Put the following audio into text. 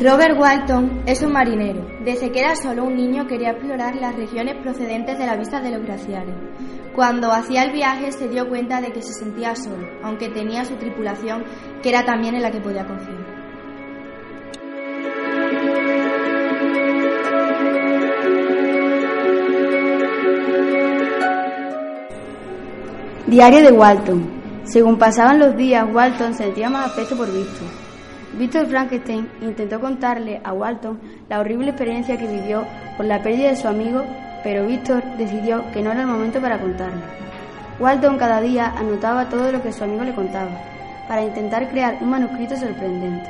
Robert Walton es un marinero. Desde que era solo un niño quería explorar las regiones procedentes de la vista de los glaciares. Cuando hacía el viaje se dio cuenta de que se sentía solo, aunque tenía su tripulación, que era también en la que podía confiar. Diario de Walton. Según pasaban los días, Walton sentía más afecto por Víctor. Víctor Frankenstein intentó contarle a Walton la horrible experiencia que vivió por la pérdida de su amigo, pero Víctor decidió que no era el momento para contarle. Walton cada día anotaba todo lo que su amigo le contaba, para intentar crear un manuscrito sorprendente.